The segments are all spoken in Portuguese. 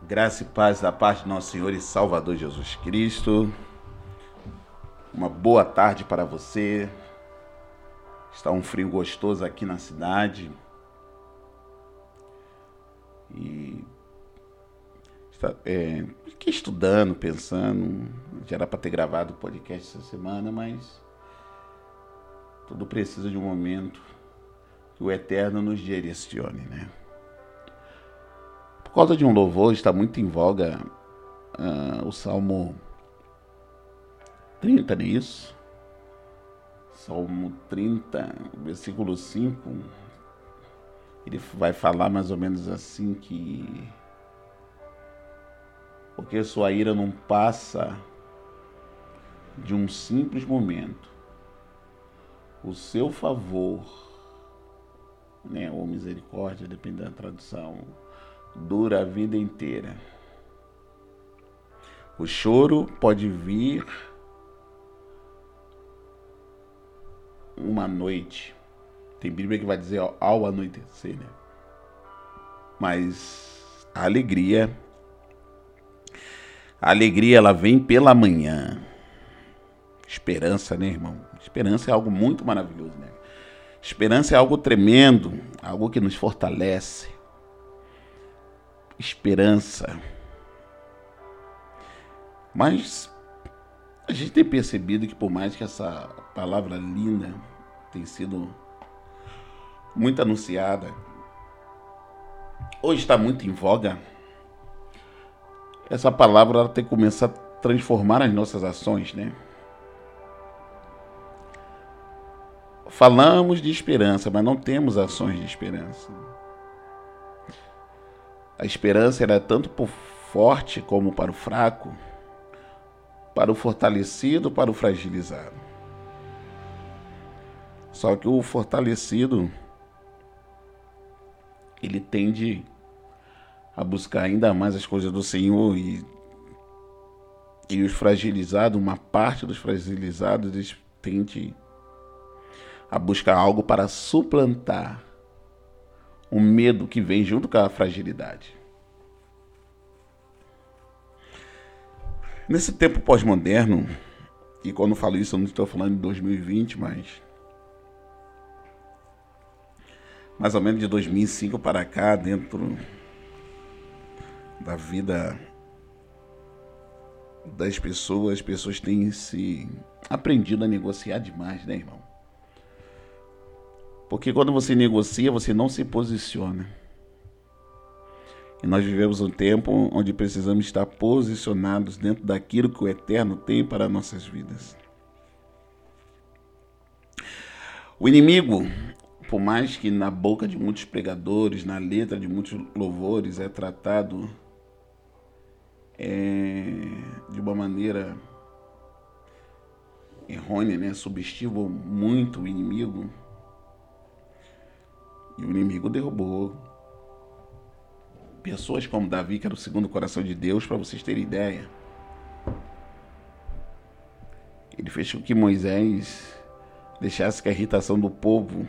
Graça e paz da parte de nosso Senhor e Salvador Jesus Cristo. Uma boa tarde para você. Está um frio gostoso aqui na cidade. E está, é, aqui estudando, pensando. Já era para ter gravado o podcast essa semana, mas tudo precisa de um momento que o Eterno nos direcione, né? Por causa de um louvor, está muito em voga uh, o Salmo 30, não é isso? Salmo 30, versículo 5. Ele vai falar mais ou menos assim que porque sua ira não passa de um simples momento. O seu favor, né, ou misericórdia, depende da tradução, dura a vida inteira. O choro pode vir uma noite. Tem Bíblia que vai dizer ao anoitecer, né? Mas a alegria, a alegria ela vem pela manhã. Esperança, né, irmão? Esperança é algo muito maravilhoso, né? Esperança é algo tremendo, algo que nos fortalece esperança. Mas a gente tem percebido que por mais que essa palavra linda tenha sido muito anunciada, hoje está muito em voga, essa palavra ela tem que começar a transformar as nossas ações, né? Falamos de esperança, mas não temos ações de esperança. A esperança era tanto para o forte como para o fraco, para o fortalecido, para o fragilizado. Só que o fortalecido ele tende a buscar ainda mais as coisas do Senhor e e os fragilizados, uma parte dos fragilizados, eles tende a buscar algo para suplantar o medo que vem junto com a fragilidade. Nesse tempo pós-moderno, e quando eu falo isso eu não estou falando de 2020, mas mais ou menos de 2005 para cá, dentro da vida das pessoas, as pessoas têm se aprendido a negociar demais, né, irmão? Porque quando você negocia, você não se posiciona. E nós vivemos um tempo onde precisamos estar posicionados dentro daquilo que o Eterno tem para nossas vidas. O inimigo, por mais que na boca de muitos pregadores, na letra de muitos louvores, é tratado é, de uma maneira errônea, né? muito o inimigo e o inimigo derrubou pessoas como Davi, que era o segundo coração de Deus, para vocês terem ideia. Ele fez com que Moisés deixasse que a irritação do povo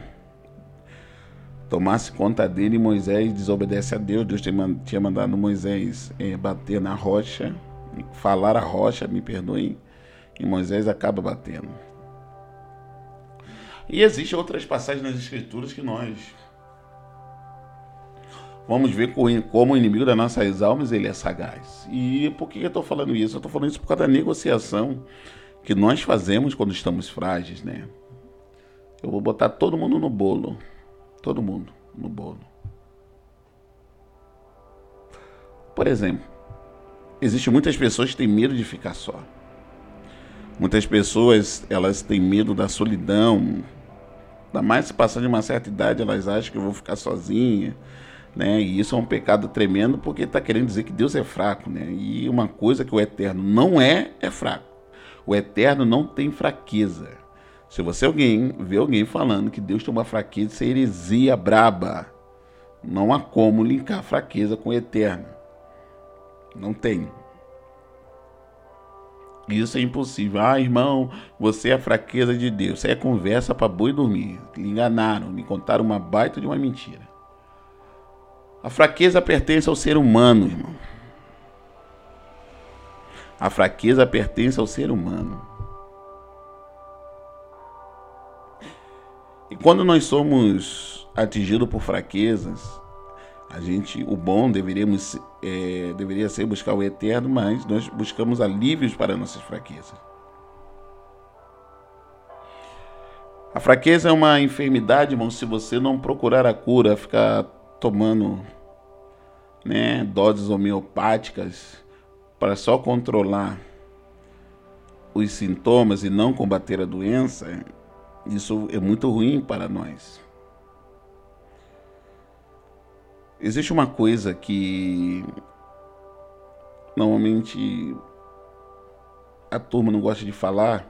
tomasse conta dele e Moisés desobedece a Deus. Deus tinha mandado Moisés é, bater na rocha, falar a rocha, me perdoem, e Moisés acaba batendo. E existem outras passagens nas escrituras que nós vamos ver como o inimigo das nossas almas ele é sagaz. E por que eu estou falando isso? Eu estou falando isso por causa da negociação que nós fazemos quando estamos frágeis, né? Eu vou botar todo mundo no bolo. Todo mundo no bolo. Por exemplo, existem muitas pessoas que têm medo de ficar só. Muitas pessoas, elas têm medo da solidão. Ainda mais se passar de uma certa idade, elas acham que eu vou ficar sozinha né? E isso é um pecado tremendo porque está querendo dizer que Deus é fraco, né? E uma coisa que o eterno não é, é fraco. O eterno não tem fraqueza. Se você alguém vê alguém falando que Deus tem uma fraqueza, isso é heresia braba. Não há como linkar fraqueza com o eterno. Não tem. Isso é impossível. Ah, irmão, você é a fraqueza de Deus. Isso é conversa para boi dormir. Lhe enganaram, me contaram uma baita de uma mentira. A fraqueza pertence ao ser humano, irmão. A fraqueza pertence ao ser humano. E quando nós somos atingidos por fraquezas, a gente, o bom deveríamos, é, deveria ser buscar o eterno, mas nós buscamos alívios para nossas fraquezas. A fraqueza é uma enfermidade, irmão, se você não procurar a cura, ficar tomando né, doses homeopáticas para só controlar os sintomas e não combater a doença, isso é muito ruim para nós. Existe uma coisa que normalmente a turma não gosta de falar,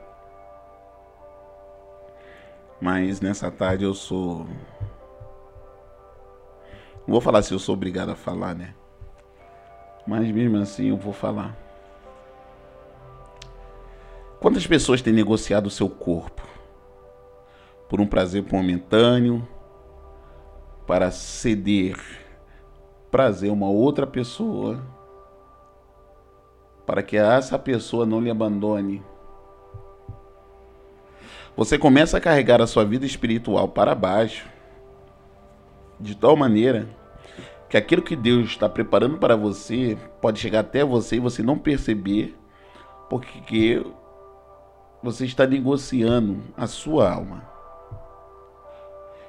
mas nessa tarde eu sou. Não vou falar se eu sou obrigado a falar, né? Mas mesmo assim eu vou falar. Quantas pessoas têm negociado o seu corpo por um prazer momentâneo para ceder prazer a uma outra pessoa para que essa pessoa não lhe abandone. Você começa a carregar a sua vida espiritual para baixo, de tal maneira que aquilo que Deus está preparando para você pode chegar até você e você não perceber, porque você está negociando a sua alma.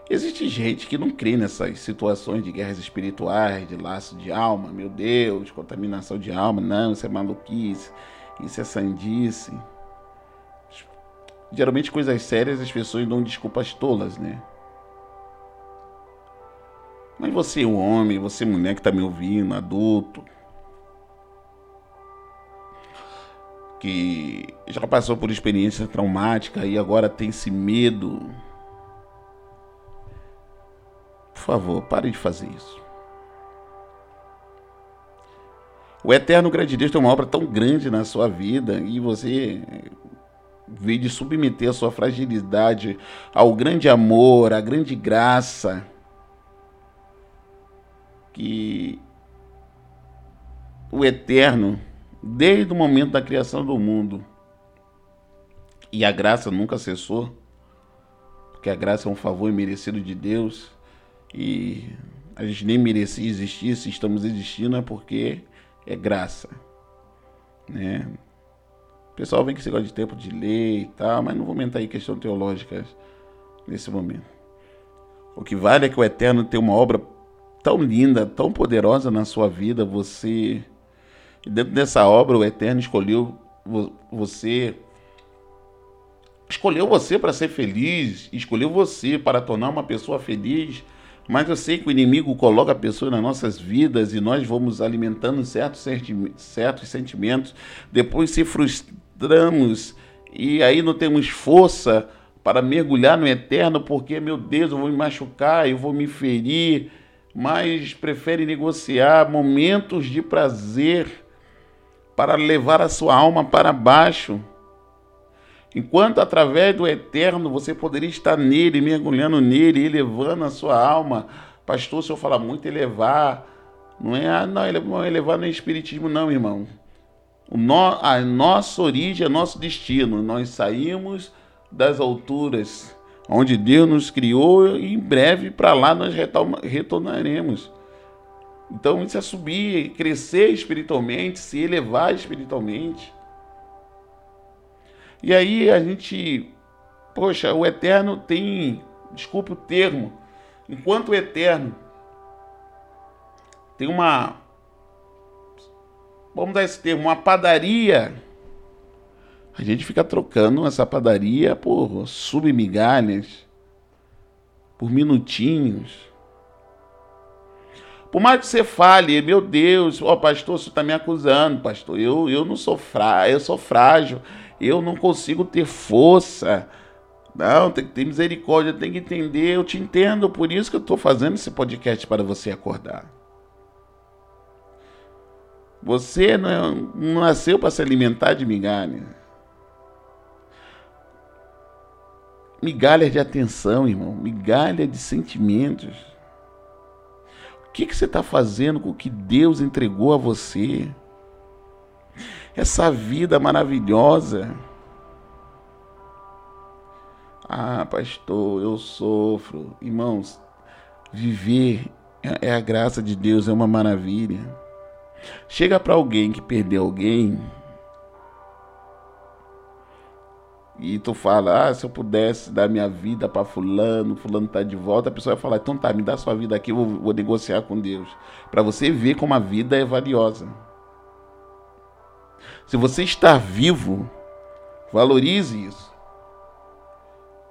Existe gente que não crê nessas situações de guerras espirituais, de laço de alma, meu Deus, contaminação de alma. Não, isso é maluquice, isso é sandice. Geralmente, coisas sérias as pessoas dão desculpas tolas, né? Mas você, o homem, você, mulher que está me ouvindo, adulto, que já passou por experiência traumática e agora tem esse medo por favor, pare de fazer isso. O Eterno Grande Deus tem uma obra tão grande na sua vida e você veio de submeter a sua fragilidade ao grande amor, à grande graça que o Eterno, desde o momento da criação do mundo, e a graça nunca cessou, porque a graça é um favor imerecido de Deus e a gente nem merecia existir, se estamos existindo é porque é graça, né? O pessoal vem que você gosta de tempo de ler e tal, mas não vou mentar aí questão teológica nesse momento. O que vale é que o Eterno tem uma obra tão linda, tão poderosa na sua vida, você dentro dessa obra o Eterno escolheu você escolheu você para ser feliz, escolheu você para tornar uma pessoa feliz mas eu sei que o inimigo coloca a pessoa nas nossas vidas e nós vamos alimentando certos, certos sentimentos, depois se frustramos e aí não temos força para mergulhar no eterno, porque, meu Deus, eu vou me machucar, eu vou me ferir, mas prefere negociar momentos de prazer para levar a sua alma para baixo. Enquanto através do eterno você poderia estar nele, mergulhando nele, elevando a sua alma. Pastor, o senhor fala muito elevar. Não é, ah, não, elevar não é espiritismo, não, irmão. O no, a nossa origem é nosso destino. Nós saímos das alturas onde Deus nos criou e em breve para lá nós retornaremos. Então isso é subir, crescer espiritualmente, se elevar espiritualmente. E aí a gente, poxa, o eterno tem, desculpe o termo, enquanto o eterno tem uma, vamos dar esse termo, uma padaria, a gente fica trocando essa padaria por submigalhas, por minutinhos. Por mais que você fale, meu Deus, ó oh, pastor, você está me acusando, pastor. Eu, eu não sou frágil, eu sou frágil, eu não consigo ter força. Não, tem que ter misericórdia, tem que entender. Eu te entendo, por isso que eu estou fazendo esse podcast para você acordar. Você não, não nasceu para se alimentar de migalha. Migalha de atenção, irmão. Migalha de sentimentos. O que, que você está fazendo com o que Deus entregou a você? essa vida maravilhosa. Ah, pastor, eu sofro. Irmãos, viver é a graça de Deus, é uma maravilha. Chega para alguém que perdeu alguém e tu fala, ah, se eu pudesse dar minha vida para fulano, fulano tá de volta, a pessoa vai falar, então tá, me dá sua vida aqui, eu vou, vou negociar com Deus. Para você ver como a vida é valiosa. Se você está vivo, valorize isso.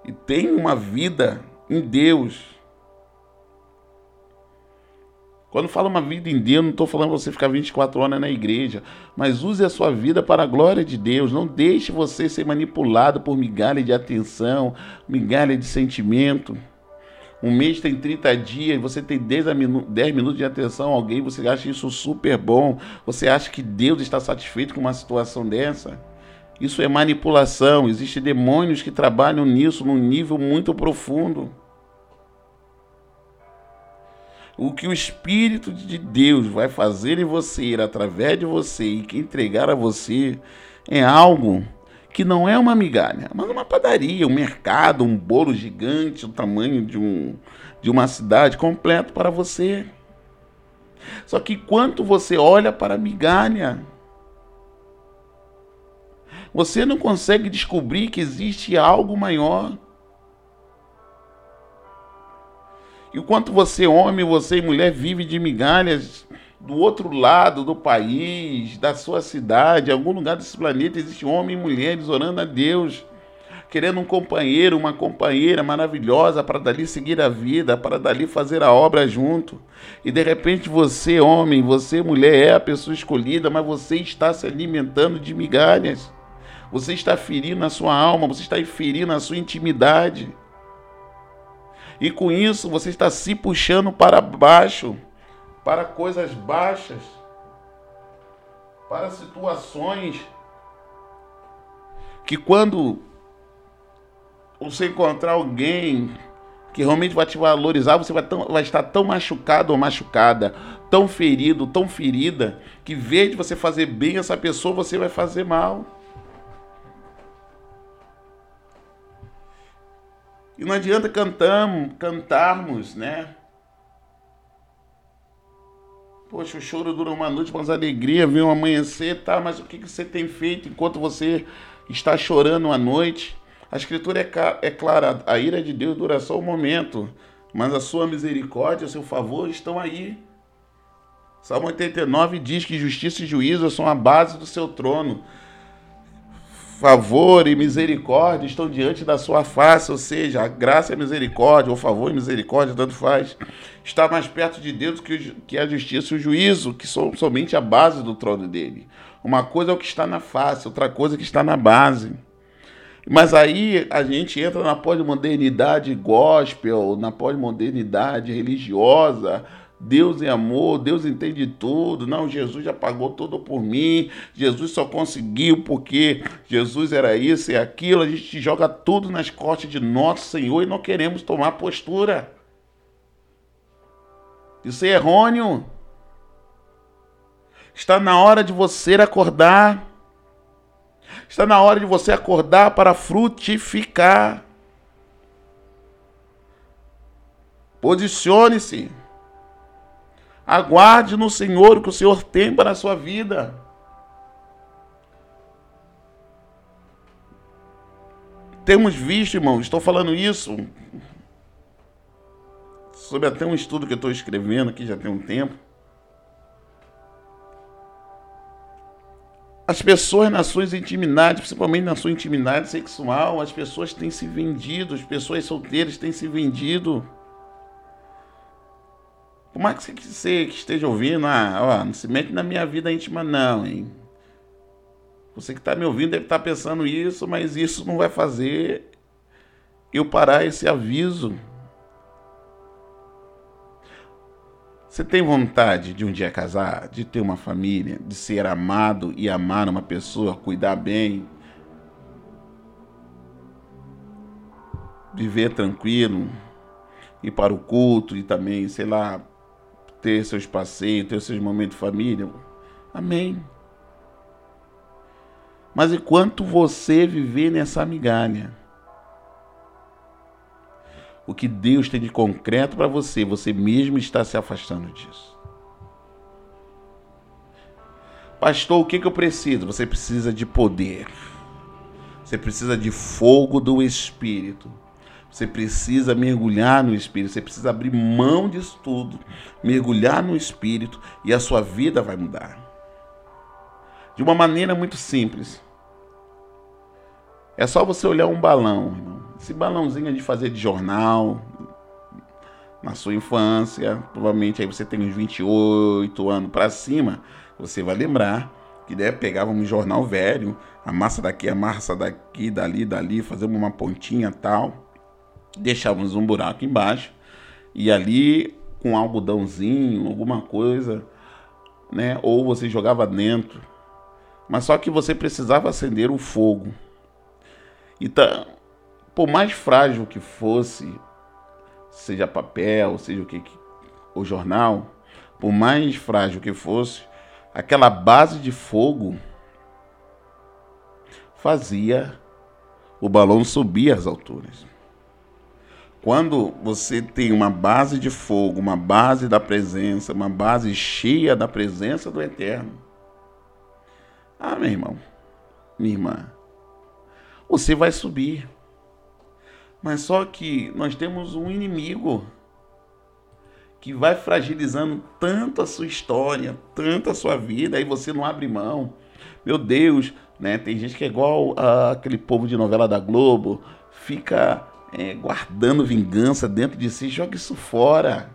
E tenha uma vida em Deus. Quando falo uma vida em Deus, não estou falando você ficar 24 horas na igreja, mas use a sua vida para a glória de Deus. Não deixe você ser manipulado por migalha de atenção, migalha de sentimento. Um mês tem 30 dias, você tem 10, 10 minutos de atenção a alguém, você acha isso super bom, você acha que Deus está satisfeito com uma situação dessa? Isso é manipulação, existem demônios que trabalham nisso num nível muito profundo. O que o Espírito de Deus vai fazer em você, através de você e que entregar a você, é algo que não é uma migalha, mas uma padaria, um mercado, um bolo gigante, o tamanho de, um, de uma cidade completo para você. Só que quanto você olha para a migalha, você não consegue descobrir que existe algo maior. E o quanto você, homem, você e mulher, vive de migalhas do outro lado do país, da sua cidade, em algum lugar desse planeta, existe homem e mulheres orando a Deus, querendo um companheiro, uma companheira maravilhosa para dali seguir a vida, para dali fazer a obra junto. E de repente você, homem, você, mulher, é a pessoa escolhida, mas você está se alimentando de migalhas. Você está ferindo a sua alma, você está ferindo a sua intimidade. E com isso você está se puxando para baixo, para coisas baixas, para situações que quando você encontrar alguém que realmente vai te valorizar, você vai, tão, vai, estar tão machucado ou machucada, tão ferido, tão ferida, que em vez de você fazer bem essa pessoa, você vai fazer mal. E não adianta cantamos, cantarmos, né? Poxa, o choro dura uma noite, mas a alegria vem um amanhecer, tá? Mas o que você tem feito enquanto você está chorando uma noite? A escritura é, é clara, a ira de Deus dura só um momento, mas a sua misericórdia, o seu favor estão aí. Salmo 89 diz que justiça e juízo são a base do seu trono favor e misericórdia estão diante da sua face, ou seja, a graça e a misericórdia, ou favor e misericórdia, tanto faz, está mais perto de Deus que, que a justiça e o juízo, que são somente a base do trono dele. Uma coisa é o que está na face, outra coisa é o que está na base. Mas aí a gente entra na pós-modernidade gospel, na pós-modernidade religiosa, Deus é amor, Deus entende tudo. Não, Jesus já pagou tudo por mim. Jesus só conseguiu porque Jesus era isso e aquilo. A gente joga tudo nas costas de nosso Senhor e não queremos tomar postura. Isso é errôneo. Está na hora de você acordar. Está na hora de você acordar para frutificar. Posicione-se. Aguarde no Senhor o que o Senhor tem para a sua vida. Temos visto, irmãos, estou falando isso sobre até um estudo que eu estou escrevendo aqui já tem um tempo. As pessoas nas suas intimidades, principalmente na sua intimidade sexual, as pessoas têm se vendido, as pessoas solteiras têm se vendido. Por mais que você que esteja ouvindo, ah, ó, não se mete na minha vida íntima, não, hein? Você que está me ouvindo deve estar tá pensando isso, mas isso não vai fazer eu parar esse aviso. Você tem vontade de um dia casar, de ter uma família, de ser amado e amar uma pessoa, cuidar bem, viver tranquilo, ir para o culto e também, sei lá, ter seus passeios, ter seus momentos de família. Amém. Mas enquanto você viver nessa migalha, o que Deus tem de concreto para você, você mesmo está se afastando disso. Pastor, o que, que eu preciso? Você precisa de poder. Você precisa de fogo do Espírito. Você precisa mergulhar no Espírito. Você precisa abrir mão disso tudo, mergulhar no Espírito e a sua vida vai mudar. De uma maneira muito simples. É só você olhar um balão, irmão. Esse balãozinho de fazer de jornal, na sua infância, provavelmente aí você tem uns 28 anos para cima, você vai lembrar que né, pegava um jornal velho, a massa daqui, a massa daqui, dali, dali, fazemos uma pontinha tal, deixávamos um buraco embaixo e ali com algodãozinho, alguma coisa, né, ou você jogava dentro, mas só que você precisava acender o fogo. Então, por mais frágil que fosse, seja papel, seja o que, o jornal, por mais frágil que fosse, aquela base de fogo fazia o balão subir às alturas. Quando você tem uma base de fogo, uma base da presença, uma base cheia da presença do Eterno, ah, meu irmão, minha irmã, você vai subir. Mas só que nós temos um inimigo que vai fragilizando tanto a sua história, tanto a sua vida, e você não abre mão. Meu Deus, né? Tem gente que é igual a, aquele povo de novela da Globo, fica é, guardando vingança dentro de si, joga isso fora.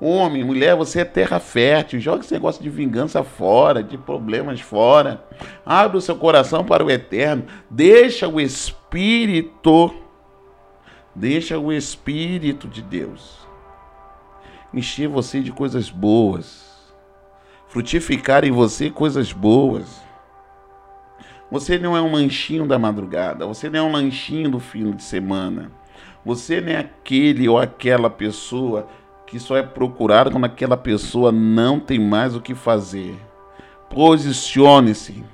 Homem, mulher, você é terra fértil. Joga esse negócio de vingança fora, de problemas fora. Abre o seu coração para o eterno. Deixa o Espírito, deixa o Espírito de Deus encher você de coisas boas. Frutificar em você coisas boas. Você não é um lanchinho da madrugada. Você não é um lanchinho do fim de semana. Você não é aquele ou aquela pessoa que só é procurado quando aquela pessoa não tem mais o que fazer. Posicione-se.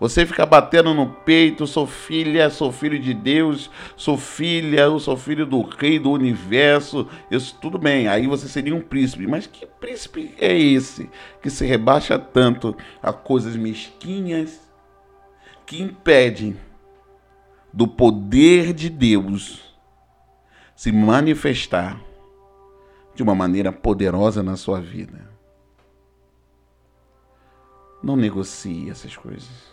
Você fica batendo no peito, sou filha, sou filho de Deus, sou filha, eu sou filho do rei do universo. Isso tudo bem, aí você seria um príncipe. Mas que príncipe é esse que se rebaixa tanto a coisas mesquinhas que impedem do poder de Deus se manifestar? de uma maneira poderosa na sua vida. Não negocie essas coisas.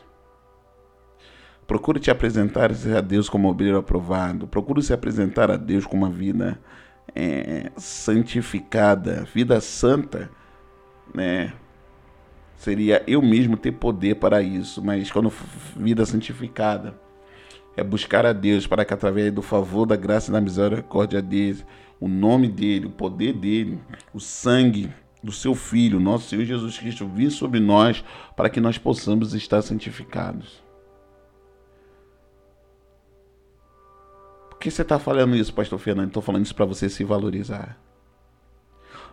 Procure te apresentar a Deus como obreiro aprovado. Procure se apresentar a Deus com uma vida é, santificada, vida santa, né? Seria eu mesmo ter poder para isso, mas quando vida santificada é buscar a Deus para que através do favor, da graça e da misericórdia dele, o nome dele, o poder dele, o sangue do seu Filho, nosso Senhor Jesus Cristo, vir sobre nós para que nós possamos estar santificados. Por que você está falando isso, Pastor Fernando? Estou falando isso para você se valorizar.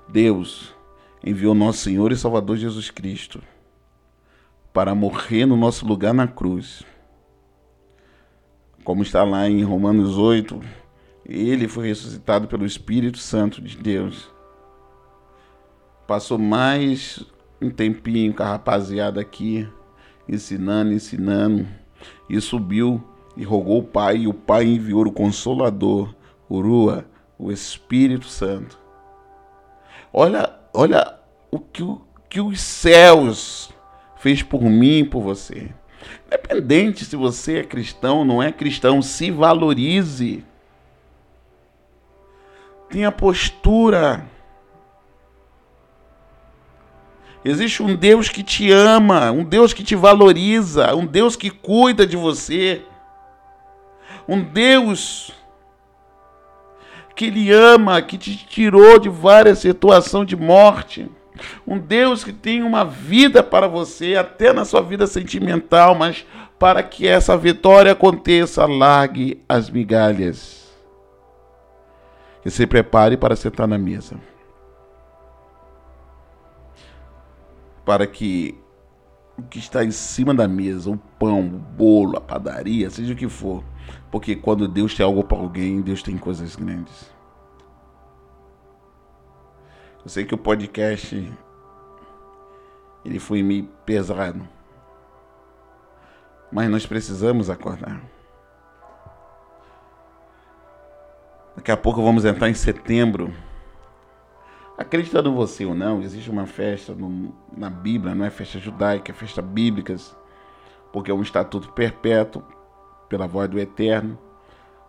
Deus enviou nosso Senhor e Salvador Jesus Cristo para morrer no nosso lugar na cruz. Como está lá em Romanos 8, ele foi ressuscitado pelo Espírito Santo de Deus. Passou mais um tempinho com a rapaziada aqui, ensinando, ensinando, e subiu e rogou o Pai, e o Pai enviou o Consolador, Urua, o Espírito Santo. Olha, olha o que, o que os céus fez por mim e por você. Independente se você é cristão ou não é cristão, se valorize. Tenha postura. Existe um Deus que te ama, um Deus que te valoriza, um Deus que cuida de você. Um Deus que Ele ama, que te tirou de várias situações de morte. Um Deus que tem uma vida para você, até na sua vida sentimental, mas para que essa vitória aconteça, largue as migalhas e se prepare para sentar na mesa. Para que o que está em cima da mesa, o pão, o bolo, a padaria, seja o que for. Porque quando Deus tem algo para alguém, Deus tem coisas grandes. Eu sei que o podcast ele foi meio pesado. Mas nós precisamos acordar. Daqui a pouco vamos entrar em setembro. Acreditando você ou não, existe uma festa no, na Bíblia, não é festa judaica, é festa bíblicas, porque é um estatuto perpétuo pela voz do Eterno.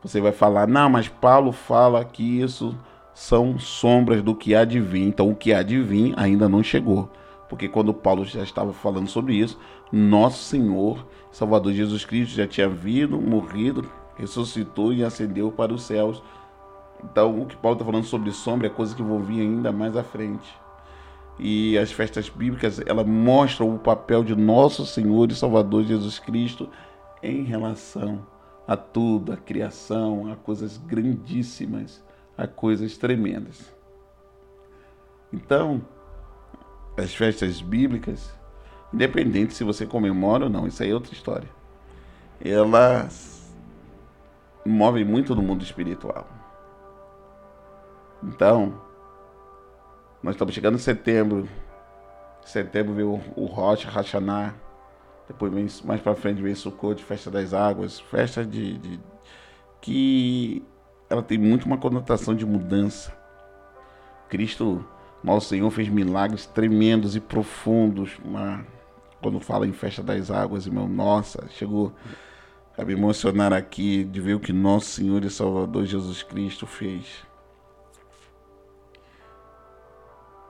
Você vai falar, não, mas Paulo fala que isso são sombras do que há de vir. Então, o que há de vir ainda não chegou. Porque quando Paulo já estava falando sobre isso, nosso Senhor, Salvador Jesus Cristo, já tinha vindo, morrido, ressuscitou e ascendeu para os céus então, o que Paulo está falando sobre sombra é coisa que vão vir ainda mais à frente. E as festas bíblicas, ela mostram o papel de nosso Senhor e Salvador Jesus Cristo em relação a tudo, a criação, a coisas grandíssimas, a coisas tremendas. Então, as festas bíblicas, independente se você comemora ou não, isso aí é outra história. Elas movem muito no mundo espiritual. Então, nós estamos chegando em setembro. Setembro veio o Rocha, Rachaná. Depois vem, mais para frente vem Sukkot, Festa das Águas. Festa de, de, que ela tem muito uma conotação de mudança. Cristo, nosso Senhor, fez milagres tremendos e profundos. Quando fala em Festa das Águas, irmão, nossa, chegou a me emocionar aqui de ver o que nosso Senhor e Salvador Jesus Cristo fez.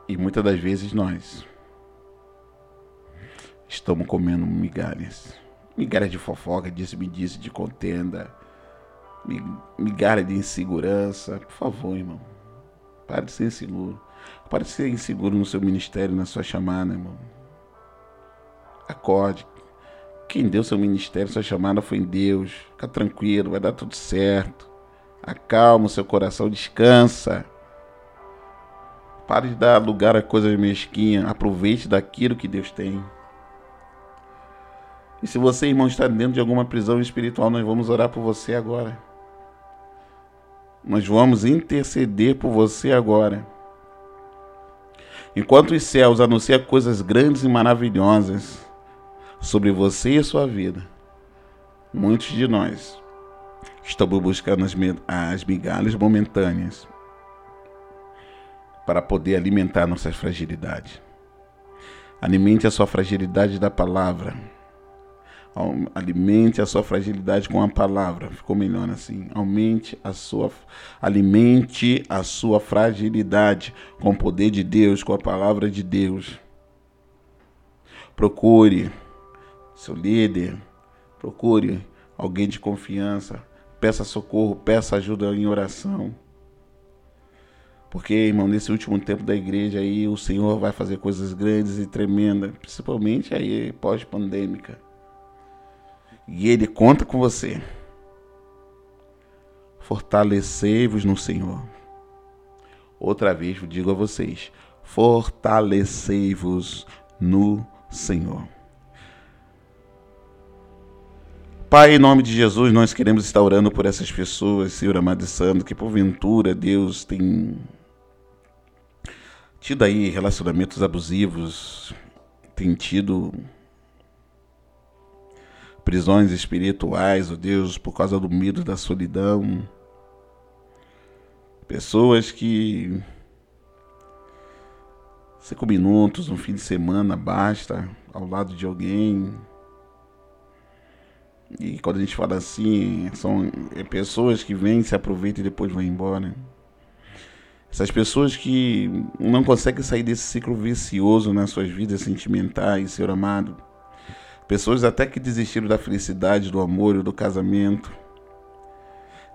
E muitas das vezes nós estamos comendo migalhas. Migalhas de fofoca, disse-me-disse, de contenda. Migalha de insegurança. Por favor, irmão. Pare de ser inseguro. Pare de ser inseguro no seu ministério, na sua chamada, irmão. Acorde. Quem deu seu ministério, sua chamada foi em Deus. Fica tranquilo, vai dar tudo certo. Acalma o seu coração, descansa. Pare de dar lugar a coisas mesquinhas. Aproveite daquilo que Deus tem. E se você, irmão, está dentro de alguma prisão espiritual, nós vamos orar por você agora. Nós vamos interceder por você agora. Enquanto os céus anunciam coisas grandes e maravilhosas sobre você e a sua vida, muitos de nós estamos buscando as migalhas momentâneas para poder alimentar nossas fragilidades. Alimente a sua fragilidade da palavra. Alimente a sua fragilidade com a palavra. Ficou melhor assim. Aumente a sua alimente a sua fragilidade com o poder de Deus, com a palavra de Deus. Procure seu líder, procure alguém de confiança, peça socorro, peça ajuda em oração. Porque, irmão, nesse último tempo da igreja aí, o Senhor vai fazer coisas grandes e tremendas, principalmente aí pós-pandêmica. E Ele conta com você. Fortalecei-vos no Senhor. Outra vez eu digo a vocês: fortalecei-vos no Senhor. Pai, em nome de Jesus, nós queremos estar orando por essas pessoas, Senhor amado e santo, que porventura Deus tem tido aí relacionamentos abusivos, tem tido prisões espirituais, ó oh Deus, por causa do medo da solidão. Pessoas que cinco minutos, um fim de semana basta ao lado de alguém. E quando a gente fala assim, são pessoas que vêm, se aproveitam e depois vão embora. Essas pessoas que não conseguem sair desse ciclo vicioso nas suas vidas sentimentais, Senhor amado. Pessoas até que desistiram da felicidade, do amor e do casamento.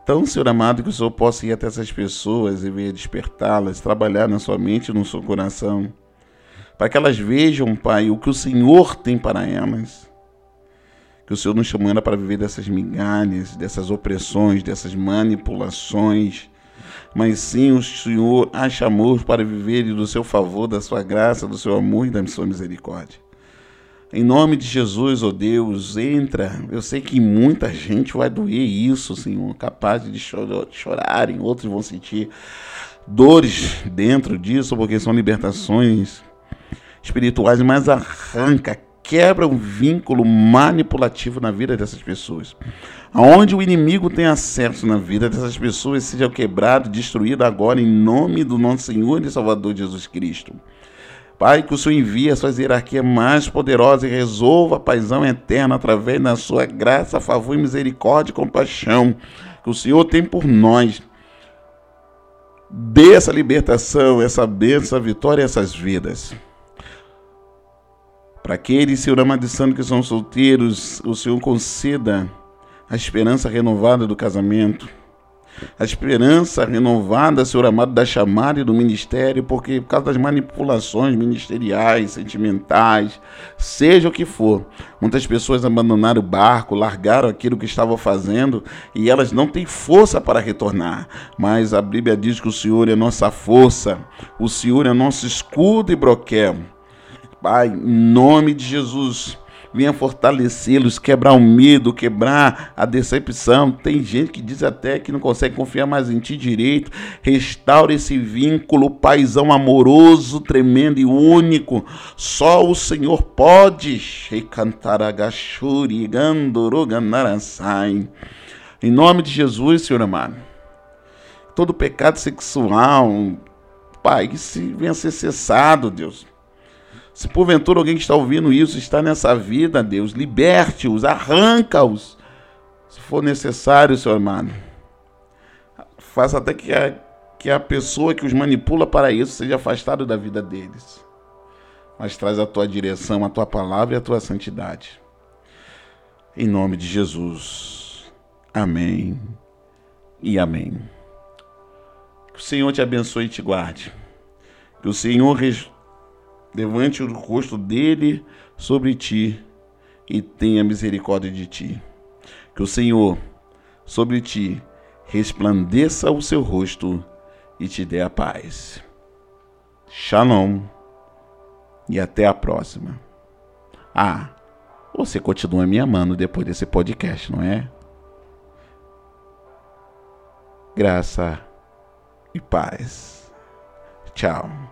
Então, Senhor amado, que o Senhor possa ir até essas pessoas e ver despertá-las, trabalhar na sua mente e no seu coração, para que elas vejam, Pai, o que o Senhor tem para elas. Que o Senhor nos chamando para viver dessas migalhas, dessas opressões, dessas manipulações, mas sim o Senhor a chamou para viver do seu favor, da sua graça, do seu amor e da sua misericórdia. Em nome de Jesus, ó oh Deus, entra. Eu sei que muita gente vai doer isso, Senhor, capaz de chorarem, outros vão sentir dores dentro disso, porque são libertações espirituais, mas arranca, quebra um vínculo manipulativo na vida dessas pessoas. Aonde o inimigo tem acesso na vida dessas pessoas, seja quebrado, destruído agora, em nome do nosso Senhor e Salvador Jesus Cristo. Pai, que o Senhor envie as suas hierarquias mais poderosas e resolva a paisão eterna através da sua graça, favor, misericórdia e compaixão que o Senhor tem por nós. Dê essa libertação, essa bênção, essa vitória, essas vidas. Para aqueles, Senhor amado santo, que são solteiros, o Senhor conceda a esperança renovada do casamento, a esperança renovada, Senhor amado, da chamada e do ministério, porque por causa das manipulações ministeriais, sentimentais, seja o que for, muitas pessoas abandonaram o barco, largaram aquilo que estavam fazendo e elas não têm força para retornar. Mas a Bíblia diz que o Senhor é nossa força, o Senhor é nosso escudo e broquel. Pai, em nome de Jesus, venha fortalecê-los, quebrar o medo, quebrar a decepção. Tem gente que diz até que não consegue confiar mais em ti direito. Restaura esse vínculo, paisão amoroso, tremendo e único. Só o Senhor pode. Em nome de Jesus, Senhor amado. Todo pecado sexual, Pai, que se venha a ser cessado, Deus se porventura alguém que está ouvindo isso está nessa vida, Deus, liberte-os, arranca-os, se for necessário, Senhor amado. Faça até que a, que a pessoa que os manipula para isso seja afastada da vida deles. Mas traz a tua direção, a tua palavra e a tua santidade. Em nome de Jesus. Amém e amém. Que o Senhor te abençoe e te guarde. Que o Senhor levante o rosto dele sobre ti e tenha misericórdia de ti. Que o Senhor sobre ti resplandeça o seu rosto e te dê a paz. Shalom e até a próxima. Ah, você continua me amando depois desse podcast, não é? Graça e paz. Tchau.